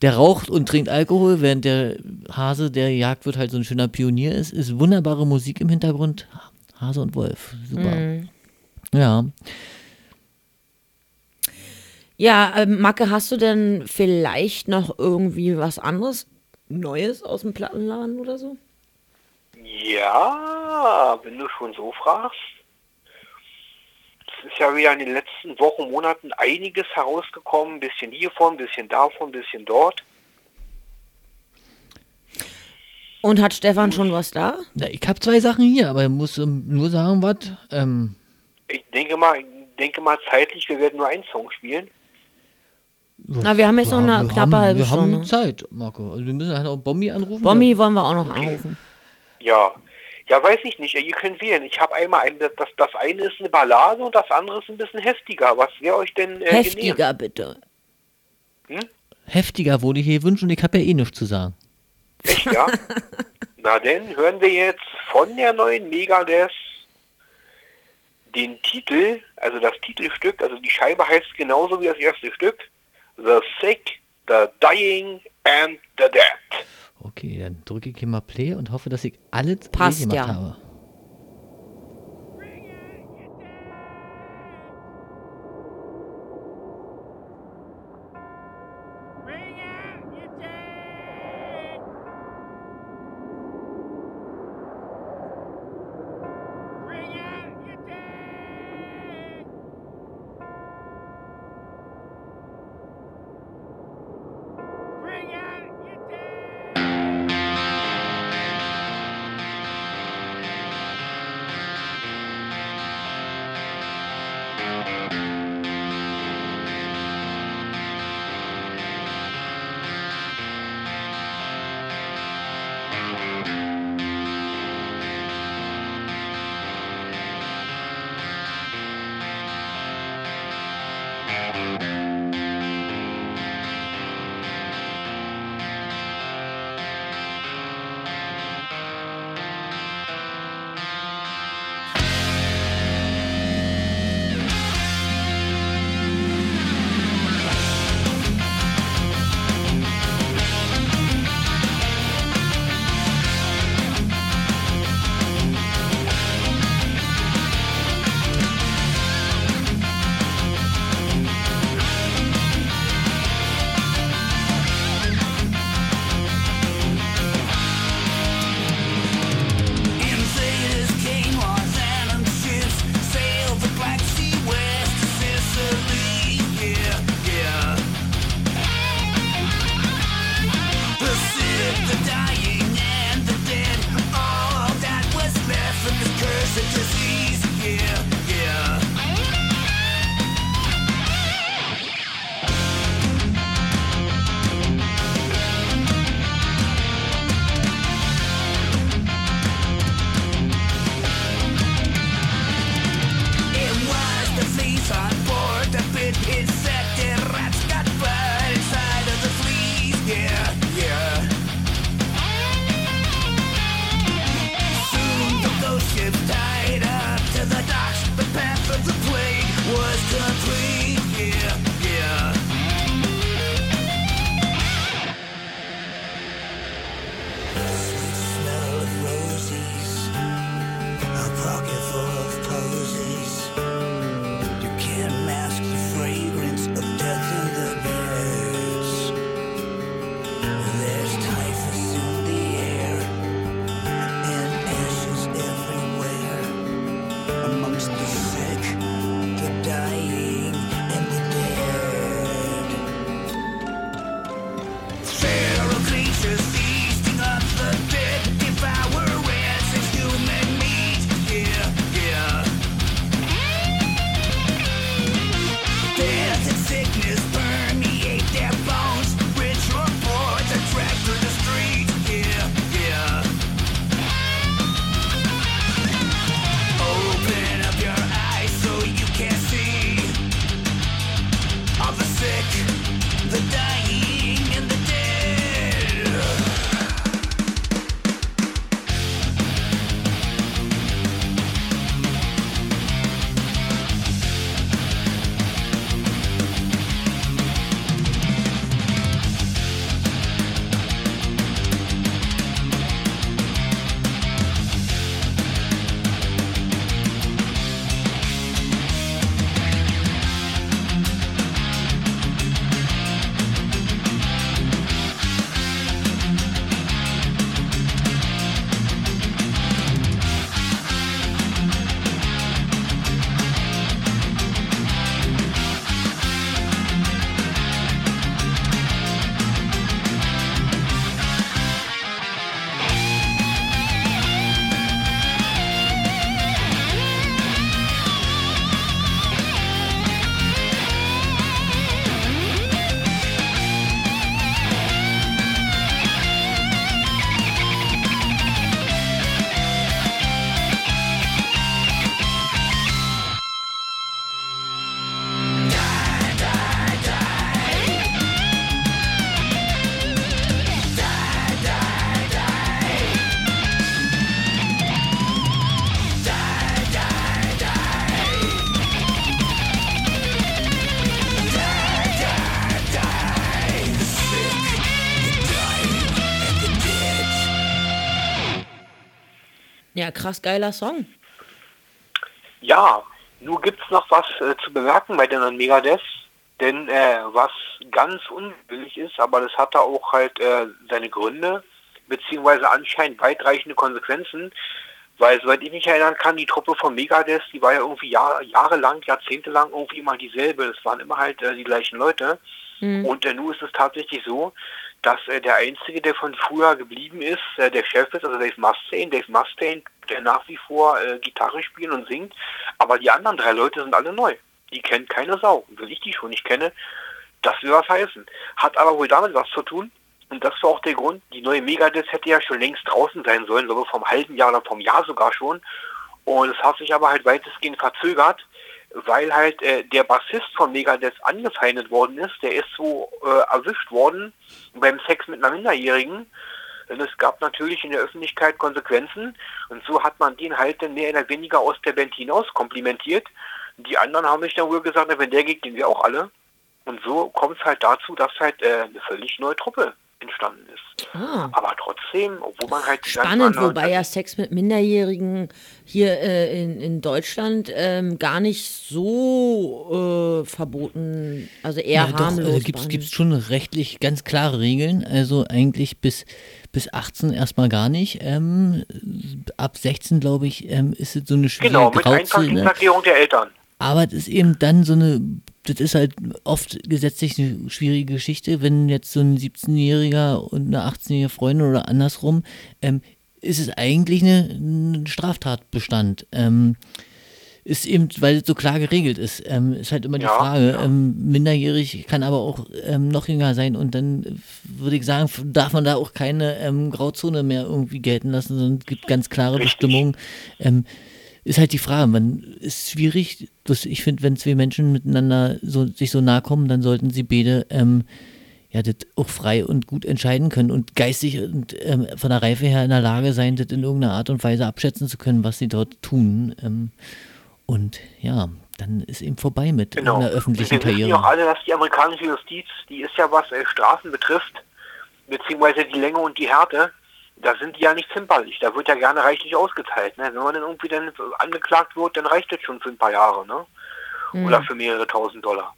der raucht und trinkt Alkohol, während der Hase, der gejagt wird, halt so ein schöner Pionier ist. Ist wunderbare Musik im Hintergrund. Hase und Wolf, super. Mhm. Ja. Ja, ähm, Macke, hast du denn vielleicht noch irgendwie was anderes, Neues aus dem Plattenladen oder so? ja, wenn du schon so fragst. Es ist ja wieder in den letzten Wochen, Monaten einiges herausgekommen. Ein bisschen hiervon, ein bisschen davon, ein bisschen dort. Und hat Stefan schon was da? ja ich habe zwei Sachen hier, aber ich muss ähm, nur sagen, was. Ähm, Ich denke mal, ich denke mal zeitlich, wir werden nur einen Song spielen. Na, wir haben jetzt noch eine wir knappe haben, halbe Wir haben Stunde. Zeit, Marco. Also wir müssen halt auch Bommi anrufen. Bommi wollen wir auch noch anrufen. Ja. Ja, weiß ich nicht. Ihr könnt wählen. Ich habe einmal ein, das, das eine ist eine Ballade und das andere ist ein bisschen heftiger. Was wäre euch denn äh, genehm? Heftiger, bitte. Heftiger wurde hier gewünscht und ich habe ja eh nichts zu sagen. Echt, ja? Na denn, hören wir jetzt von der neuen Megadeth den Titel, also das Titelstück, also die Scheibe heißt genauso wie das erste Stück, The Sick, The Dying and the Dead. Okay, dann drücke ich hier mal Play und hoffe, dass ich alles Passt, ja. habe. Ja, krass geiler Song. Ja, nur gibt's noch was äh, zu bemerken bei den Megadeth, denn äh, was ganz ungewöhnlich ist, aber das hatte auch halt äh, seine Gründe, beziehungsweise anscheinend weitreichende Konsequenzen, weil soweit ich mich erinnern kann, die Truppe von Megadeth, die war ja irgendwie Jahr, jahrelang, jahrzehntelang irgendwie immer dieselbe, es waren immer halt äh, die gleichen Leute. Mhm. Und äh, nun ist es tatsächlich so, dass äh, der Einzige, der von früher geblieben ist, äh, der Chef ist, also Dave Mustaine, Dave Mustaine, der nach wie vor äh, Gitarre spielt und singt, aber die anderen drei Leute sind alle neu. Die kennt keine Sau. Und wenn ich die schon nicht kenne, das will was heißen. Hat aber wohl damit was zu tun, und das war auch der Grund, die neue Megadeth hätte ja schon längst draußen sein sollen, glaube vom halben Jahr oder vom Jahr sogar schon. Und es hat sich aber halt weitestgehend verzögert, weil halt äh, der Bassist von Megadeth angefeindet worden ist. Der ist so äh, erwischt worden beim Sex mit einer Minderjährigen. Und es gab natürlich in der Öffentlichkeit Konsequenzen. Und so hat man den halt dann mehr oder weniger aus der Band hinaus komplimentiert. Die anderen haben sich dann wohl gesagt, wenn der geht, gehen wir auch alle. Und so kommt es halt dazu, dass halt äh, eine völlig neue Truppe entstanden ist. Ah. Aber trotzdem, obwohl man halt... Spannend, wobei ja Sex mit Minderjährigen hier äh, in, in Deutschland ähm, gar nicht so äh, verboten, also eher ja, doch, harmlos. äh, gibt's, behandelt. gibt's schon rechtlich ganz klare Regeln. Also eigentlich bis, bis 18 erstmal gar nicht. Ähm, ab 16, glaube ich, ähm, ist es so eine schwierige Genau, mit Grauzone. Einverständniserklärung der Eltern. Aber das ist eben dann so eine, das ist halt oft gesetzlich eine schwierige Geschichte, wenn jetzt so ein 17-Jähriger und eine 18-jährige Freundin oder andersrum, ähm, ist es eigentlich eine, ein Straftatbestand. Ähm, ist eben, weil es so klar geregelt ist, ähm, ist halt immer die Ja, Frage. Ähm, minderjährig kann aber auch ähm, noch jünger sein und dann würde ich sagen, darf man da auch keine ähm, Grauzone mehr irgendwie gelten lassen, sondern es gibt ganz klare Bestimmungen. Ist halt die Frage, man ist schwierig. Das, ich finde, wenn zwei Menschen miteinander so, sich so nahe kommen, dann sollten sie beide ähm, ja, das auch frei und gut entscheiden können und geistig und ähm, von der Reife her in der Lage sein, das in irgendeiner Art und Weise abschätzen zu können, was sie dort tun. Ähm, und ja, dann ist eben vorbei mit Genau. einer öffentlichen Wir wissen ja auch Karriere. alle, dass die amerikanische Justiz, die ist ja was äh, Strafen betrifft, beziehungsweise die Länge und die Härte, da sind die ja nicht zimperlich. Da wird ja gerne reichlich ausgeteilt. Ne? Wenn man dann irgendwie dann angeklagt wird, dann reicht das schon für ein paar Jahre, ne? Mhm. Oder für mehrere tausend Dollar.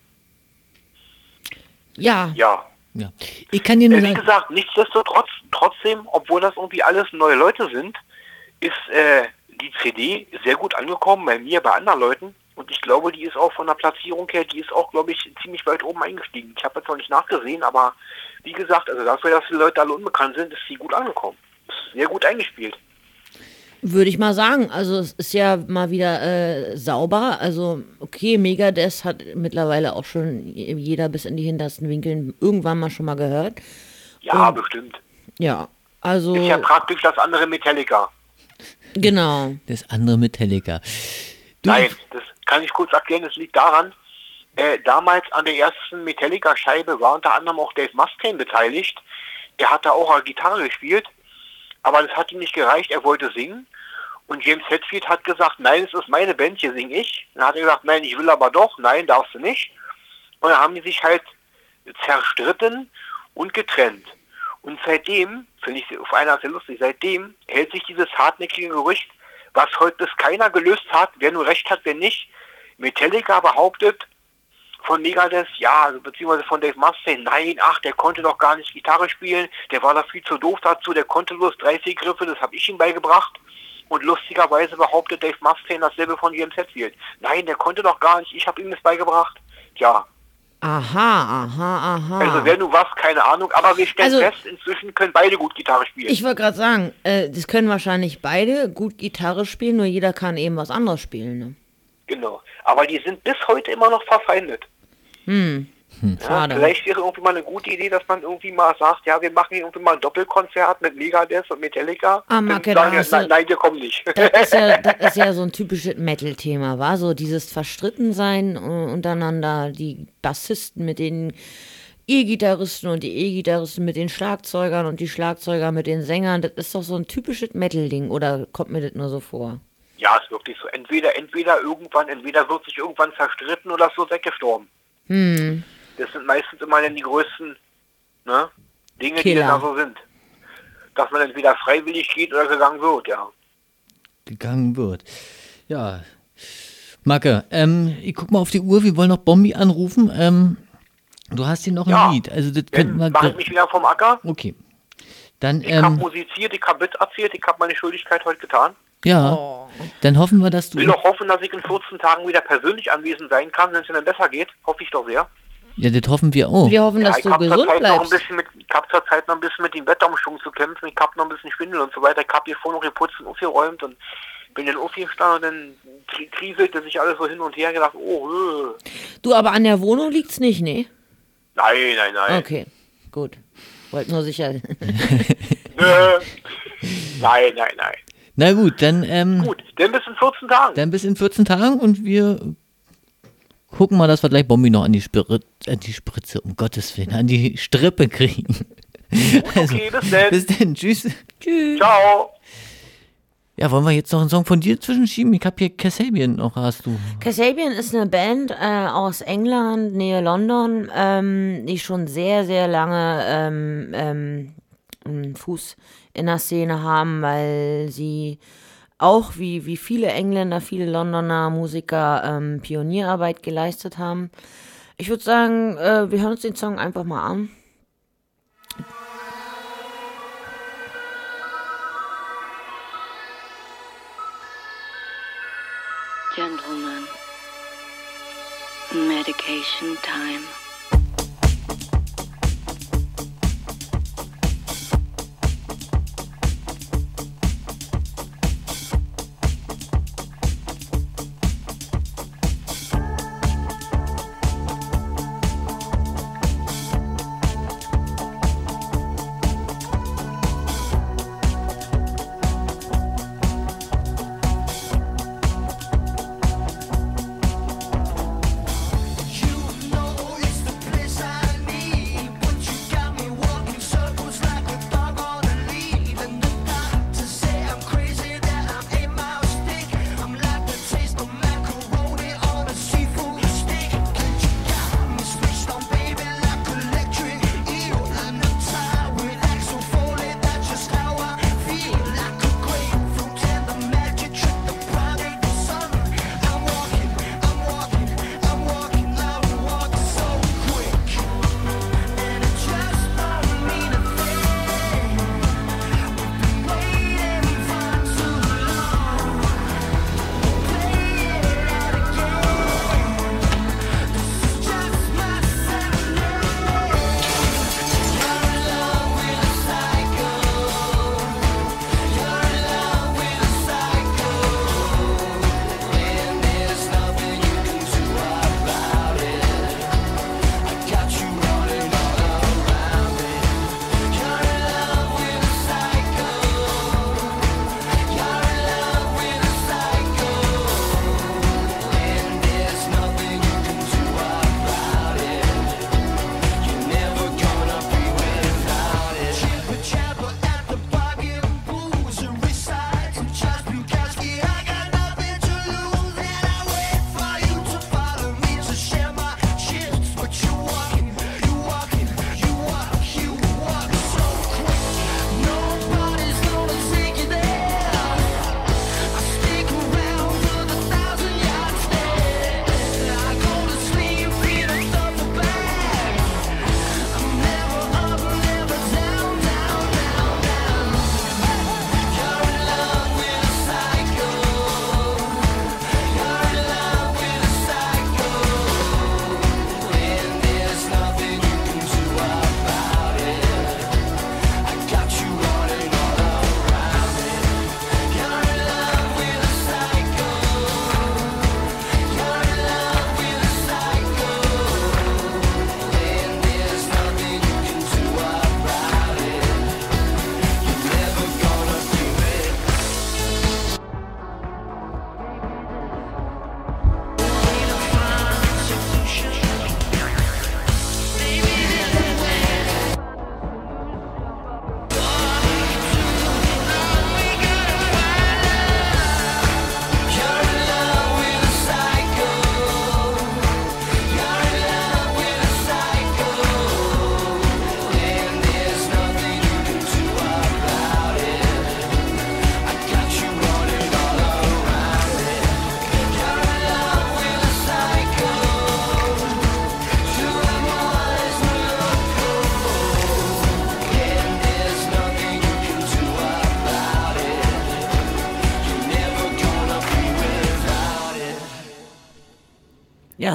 Ja. Ja. Ja. Ich kann dir nur wie sagen, gesagt, nichtsdestotrotz, trotzdem, obwohl das irgendwie alles neue Leute sind, ist äh, die CD sehr gut angekommen bei mir, bei anderen Leuten. Und ich glaube, die ist auch von der Platzierung her, die ist auch, glaube ich, ziemlich weit oben eingestiegen. Ich habe jetzt noch nicht nachgesehen, aber wie gesagt, also dafür, dass die Leute alle unbekannt sind, ist sie gut angekommen. Sehr gut eingespielt. Würde ich mal sagen. Also es ist ja mal wieder äh, sauber. Also okay, Megadeth hat mittlerweile auch schon jeder bis in die hintersten Winkeln irgendwann mal schon mal gehört. Ja, Und- bestimmt. Ja, also Ist ja praktisch das andere Metallica. genau. das andere Metallica. Du, Nein, das kann ich kurz erklären. Das liegt daran, äh, damals an der ersten Metallica-Scheibe war unter anderem auch Dave Mustaine beteiligt. Er hat da auch eine Gitarre gespielt, aber das hat ihm nicht gereicht. Er wollte singen. Und James Hetfield hat gesagt, nein, es ist meine Band, hier singe ich. Dann hat er gesagt, nein, ich will aber doch, nein, darfst du nicht. Und dann haben die sich halt zerstritten und getrennt. Und seitdem, finde ich auf einer sehr lustig, seitdem hält sich dieses hartnäckige Gerücht, was heute bis keiner gelöst hat, wer nur recht hat, wer nicht. Metallica behauptet von Megadeth, ja, also beziehungsweise von Dave Mustaine, nein, ach, der konnte doch gar nicht Gitarre spielen, der war da viel zu doof dazu, der konnte bloß drei, vier Griffe, das habe ich ihm beigebracht. Und lustigerweise behauptet Dave Mustaine dasselbe von James Hetfield. Nein, der konnte doch gar nicht, ich habe ihm das beigebracht. Tja, Aha, aha, aha. also wer du was, keine Ahnung, aber wir stellen Also- fest, inzwischen können beide gut Gitarre spielen. Ich wollte gerade sagen, äh, das können wahrscheinlich beide gut Gitarre spielen, nur jeder kann eben was anderes spielen. Ne? Genau. Aber die sind bis heute immer noch verfeindet. Hm. Ja, Schade. vielleicht wäre irgendwie mal eine gute Idee, dass man irgendwie mal sagt, ja, wir machen hier irgendwie mal ein Doppelkonzert mit Megadeth und Metallica. Ah, Marke, sagen da du- nein, nein, wir kommen nicht. Das ist ja, das ist ja so ein typisches Metal-Thema, war so dieses Verstrittensein äh, untereinander, die Bassisten mit den E-Gitarristen und die E-Gitarristen mit den Schlagzeugern und die Schlagzeuger mit den Sängern, das ist doch so ein typisches Metal-Ding, oder kommt mir das nur so vor? Ja, ist wirklich so. Entweder, entweder irgendwann, entweder wird sich irgendwann zerstritten oder wird weggestorben. Hm. Das sind meistens immer dann die größten ne, Dinge, die Killer. dann da so sind. Dass man entweder freiwillig geht oder gegangen wird, ja. gegangen wird. Ja. Macke, ähm, ich guck mal auf die Uhr, wir wollen noch Bombi anrufen. Ähm, du hast hier noch ein Ja. Lied. Also das könnten wir. Ich mich wieder vom Acker. Okay. Dann, Ich habe ähm, musiziert, ich habe Witz erzählt, ich habe meine Schuldigkeit heute getan. ja. Dann hoffen wir, dass du. will doch hoffen, dass ich in 14 Tagen wieder persönlich anwesend sein kann, wenn es mir dann besser geht. Hoffe ich doch sehr. Ja, das hoffen wir auch. Wir hoffen, dass ich du habe gesund zurzeit noch ein bleibst. bisschen mit, ich habe zurzeit noch ein bisschen mit dem Wetterumschwung zu kämpfen. Ich habe noch ein bisschen Schwindel und so weiter. Ich habe hier vorhin noch geputzt und aufgeräumt und bin dann aufgestanden und dann kri- kriselte sich alles so hin und her gedacht, oh, äh. Du, aber an der Wohnung liegt's nicht, ne? nein, nein, nein. Okay, gut. Wollt nur sicher. Nein, nein, nein. Na gut, dann, ähm, Gut, dann bis in 14 Tagen. dann bis in 14 Tagen und wir gucken mal, dass wir gleich Bombi noch an die, Sprit an die Spritze, um Gottes Willen, an die Strippe kriegen. Also, okay, bis dann. bis dann, tschüss. Tschüss. Ciao. Ja, wollen wir jetzt noch einen Song von dir zwischenschieben? Ich hab hier Kasabian noch, hast du. Kasabian ist eine Band äh, aus England, Nähe London, ähm, die schon sehr, sehr lange ähm, ähm, einen Fuß in der Szene haben, weil sie auch wie, wie viele Engländer, viele Londoner Musiker ähm, Pionierarbeit geleistet haben. Ich würde sagen, äh, wir hören uns den Song einfach mal an. Medication time.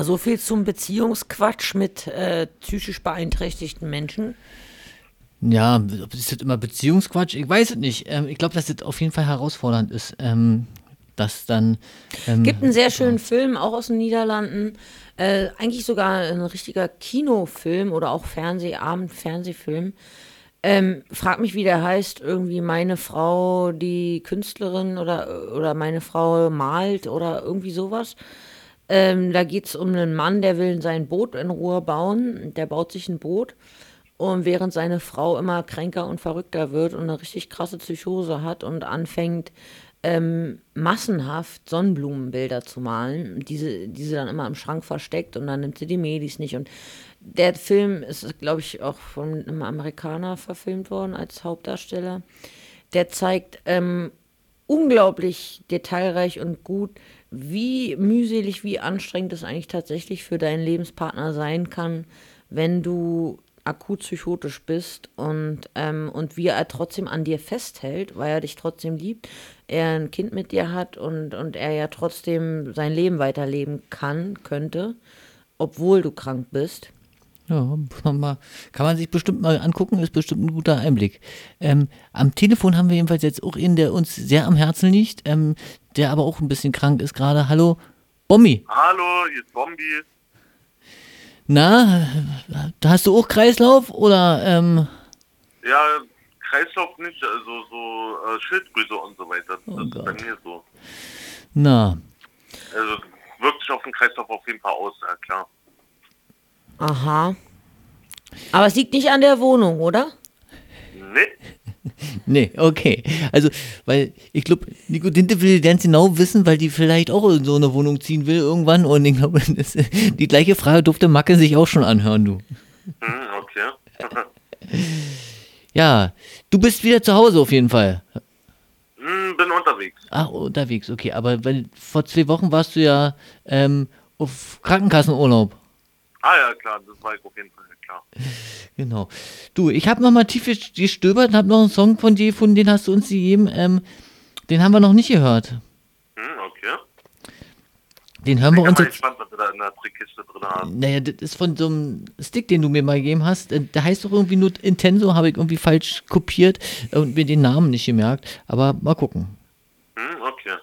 Ja, so viel zum Beziehungsquatsch mit äh, psychisch beeinträchtigten Menschen. Ja, ob das jetzt immer Beziehungsquatsch, ich weiß es nicht. Ähm, ich glaube, dass es auf jeden Fall herausfordernd ist, ähm, dass dann. Ähm, Gibt einen sehr schönen Film, auch aus den Niederlanden. Äh, eigentlich sogar ein richtiger Kinofilm oder auch Fernsehabend, Fernsehfilm. Ähm, frag mich, wie der heißt. Irgendwie meine Frau, die Künstlerin oder, oder meine Frau malt oder irgendwie sowas. Ähm, da geht es um einen Mann, der will sein Boot in Ruhe bauen. Der baut sich ein Boot. Und während seine Frau immer kränker und verrückter wird und eine richtig krasse Psychose hat und anfängt, ähm, massenhaft Sonnenblumenbilder zu malen, diese, diese dann immer im Schrank versteckt und dann nimmt sie die Medis nicht. Und der Film ist, glaube ich, auch von einem Amerikaner verfilmt worden als Hauptdarsteller. Der zeigt ähm, unglaublich detailreich und gut, wie mühselig, wie anstrengend es eigentlich tatsächlich für deinen Lebenspartner sein kann, wenn du akut psychotisch bist und, ähm, und wie er trotzdem an dir festhält, weil er dich trotzdem liebt, er ein Kind mit dir hat und, und er ja trotzdem sein Leben weiterleben kann, könnte, obwohl du krank bist. Ja, kann man sich bestimmt mal angucken, ist bestimmt ein guter Einblick. Ähm, am Telefon haben wir jedenfalls jetzt auch einen, der uns sehr am Herzen liegt, ähm, der aber auch ein bisschen krank ist gerade. Hallo, Bommi. Hallo, hier ist Bombi. Na, da hast du auch Kreislauf oder? Ähm, Ja, Kreislauf nicht, also so äh, Schilddrüse und so weiter. Oh das ist bei mir so. na, Also wirkt sich auf den Kreislauf auf jeden Fall aus, ja klar. Aha. Aber es liegt nicht an der Wohnung, oder? Nee. nee, okay. Also, weil ich glaube, Nico Dinte will ganz genau wissen, weil die vielleicht auch in so eine Wohnung ziehen will irgendwann und ich glaube, die gleiche Frage durfte Macke sich auch schon anhören, du. Hm, okay. Ja, du bist wieder zu Hause auf jeden Fall. hm, bin unterwegs. Ach, unterwegs, okay. Aber weil, vor zwei Wochen warst du ja ähm, auf Krankenkassenurlaub. Ah ja, klar, das war ich auf jeden Fall, klar. Genau. Du, ich habe nochmal tief gestöbert und habe noch einen Song von dir gefunden, den hast du uns gegeben. Ähm, den haben wir noch nicht gehört. Hm, okay. Den hören wir Ich bin uns jetzt. gespannt, was du da in der Trickkiste drin hast. Naja, das ist von so einem Stick, den du mir mal gegeben hast. Äh, Der heißt doch irgendwie nur Intenso, habe ich irgendwie falsch kopiert und mir den Namen nicht gemerkt. Aber mal gucken. Hm, okay.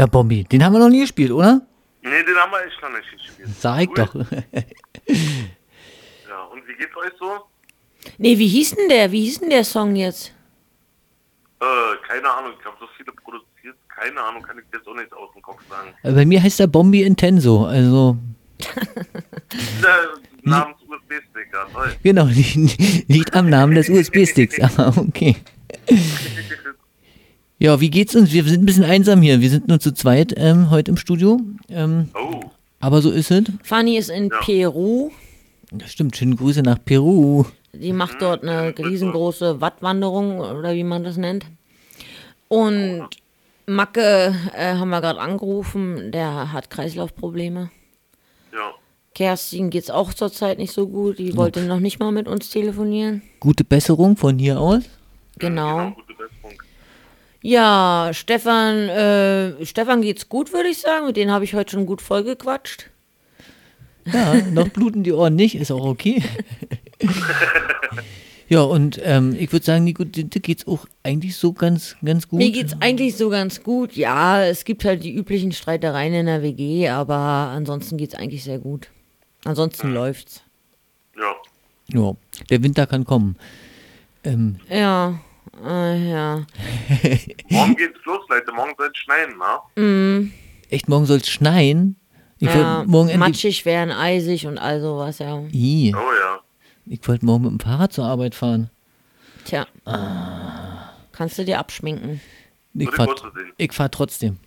Ja, Bombi, den haben wir noch nie gespielt, oder? Nee, den haben wir echt noch nicht gespielt. Sag ich Cool. doch. Ja, und wie geht's euch so? Nee, wie hieß denn der? Wie hieß denn der Song jetzt? Äh, keine Ahnung, ich habe so viele produziert. Keine Ahnung, kann ich jetzt auch nicht aus dem Kopf sagen. Äh, Bei mir heißt er Bombi Intenso, also Äh, namens USB-Stick, ja, toll. genau, li- liegt am Namen des USB-Sticks. Ah, okay. Ja, wie geht's uns? Wir sind ein bisschen einsam hier. Wir sind nur zu zweit ähm, heute im Studio. Ähm, Oh. Aber so ist es. Fanny ist in Peru. Das stimmt. Schöne Grüße nach Peru. Die macht dort eine riesengroße Wattwanderung oder wie man das nennt. Und Macke äh, haben wir gerade angerufen, der hat Kreislaufprobleme. Ja. Kerstin geht's auch zurzeit nicht so gut. Die wollte noch nicht mal mit uns telefonieren. Gute Besserung von hier aus. Genau. Ja, Stefan, äh, Stefan geht's gut, würde ich sagen. Mit denen habe ich heute schon gut vollgequatscht. Ja, noch bluten die Ohren nicht, ist auch okay. ja, und ähm, ich würde sagen, Nico, dir geht's auch eigentlich so ganz, ganz gut. Mir geht's eigentlich so ganz gut. Ja, es gibt halt die üblichen Streitereien in der WG, aber ansonsten geht's eigentlich sehr gut. Ansonsten läuft's. Ja. Ja, der Winter kann kommen. Ähm, Ja, äh, ja. Morgen geht's los, Leute. Morgen soll es schneien, ne? Mm, echt, morgen soll es schneien. Ich ja morgen matschig werden, eisig und all sowas, ja. Ih, Oh ja. ich wollte morgen mit dem Fahrrad zur Arbeit fahren. Tja. Kannst du dir abschminken. Ich Würde fahr, ich auch so sehen. ich fahr trotzdem.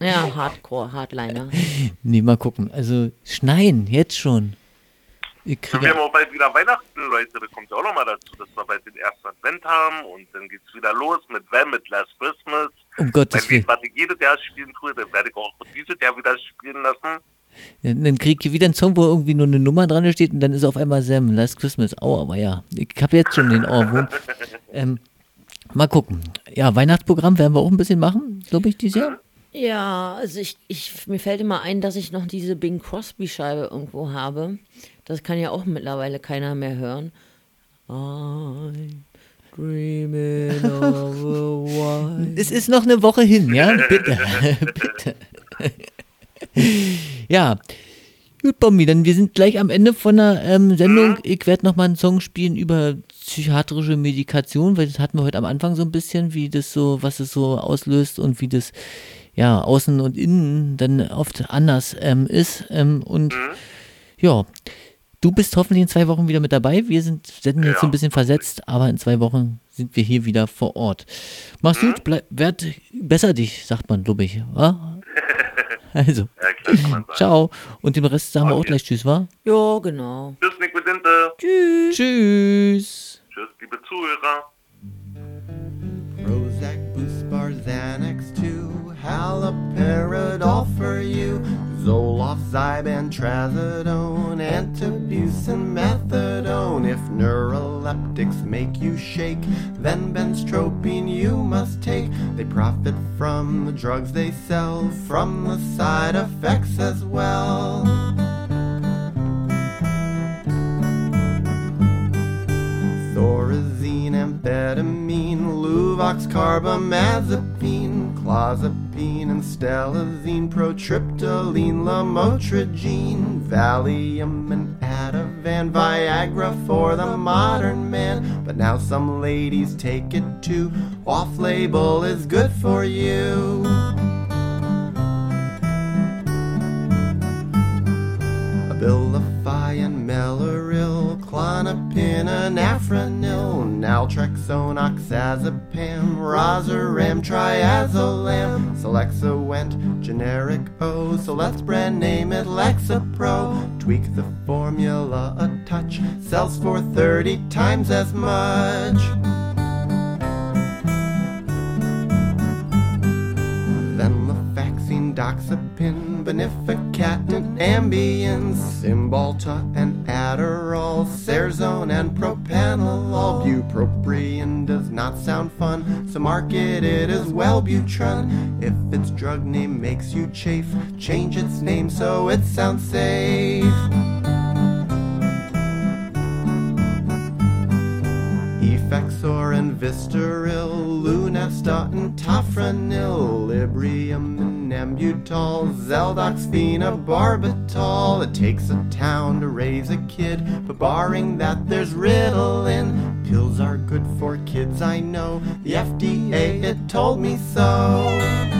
Ja, Hardcore, Hardliner. Nee, mal gucken. Also, schneien, jetzt schon. Ich Und wir kriege. haben auch bald wieder Weihnachten, Leute. Da kommt ja auch nochmal dazu, dass wir bald den ersten Advent haben. Und dann geht's wieder los mit Wham, mit Last Christmas. Um Gottes Wenn Willen. ich was ich jedes Jahr spielen tue, dann werde ich auch dieses Jahr wieder spielen lassen. Ja, Dann krieg ich wieder einen Song, wo irgendwie nur eine Nummer dran steht und dann ist auf einmal Sam, Last Christmas. Oh, aber ja, ich habe jetzt schon den Ohrwurm. ähm, mal gucken. Ja, Weihnachtsprogramm werden wir auch ein bisschen machen, glaube ich, dieses Jahr. Ja, also ich, ich, mir fällt immer ein, dass ich noch diese Bing Crosby-Scheibe irgendwo habe. Das kann ja auch mittlerweile keiner mehr hören. I'm dreaming of a white. Es ist noch eine Woche hin, ja? Bitte. Bitte. ja. Gut, Bombi, dann wir sind gleich am Ende von der ähm, Sendung. Ich werde nochmal einen Song spielen über psychiatrische Medikation, weil das hatten wir heute am Anfang so ein bisschen, wie das so, was es so auslöst und wie das ja außen und innen dann oft anders ähm, ist. Ähm, und ja, du bist hoffentlich in zwei Wochen wieder mit dabei. Wir sind senden jetzt so ein bisschen versetzt, aber in zwei Wochen sind wir hier wieder vor Ort. Mach's gut, bleib, werd besser dich, sagt man, glaube ich. Wa? Also, Ja, klar, ciao. Und dem Rest sagen wir auch gleich Tschüss, wa? Ja, genau. Tschüss, Nico Dinte. Tschüss. Tschüss. Tschüss, liebe Zuhörer. Prozac, Buspar, Xanax 2, Haloperidol for you, Zoloft, Zyban, Trazodone, Antabuse, Methadone. If neuroleptics make you shake, then benztropine you must take. They profit from the drugs they sell, from the side effects as well. Thorazine, amphetamine, Luvox, carbamazepine, clozapine, and stelazine, protriptyline, lamotrigine, Valium, and Ativan, Viagra for the modern man. But now some ladies take it too. Off-label is good for you. Abilify and Meloril, Clonopin and Afranil, Naltrexone, Oxazepam, Rosaram, Triazolam, Selexawent, generic O, so let's brand name it Lexapro. Tweak the formula a touch, sells for 30 times as much. Then the vaccine Doxepin, Benificatin, Ambien, Cymbalta and Adderall, Serzone and Propanolol. Bupropion does not sound fun, so market it as Wellbutrin. If its drug name makes you chafe, change its name so it sounds safe. Effexor and Vistaril, Lunesta and Tafranil, Librium and Nambutol, Zeldox, Barbital. It takes a town to raise a kid, but barring that, there's Ritalin. Pills are good for kids, I know. The FDA, it told me so.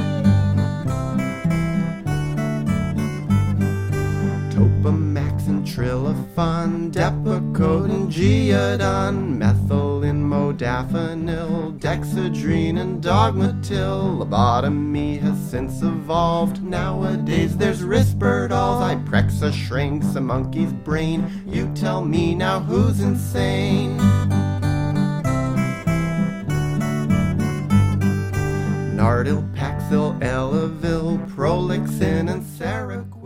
And Depakote and Geodon, methylene, modafinil, dexedrine and dogmatil. Lobotomy has since evolved. Nowadays there's Risperdal, Zyprexa shrinks a monkey's brain. You tell me now who's insane? Nardil, Paxil, Elavil, Prolixin, and Seroquel.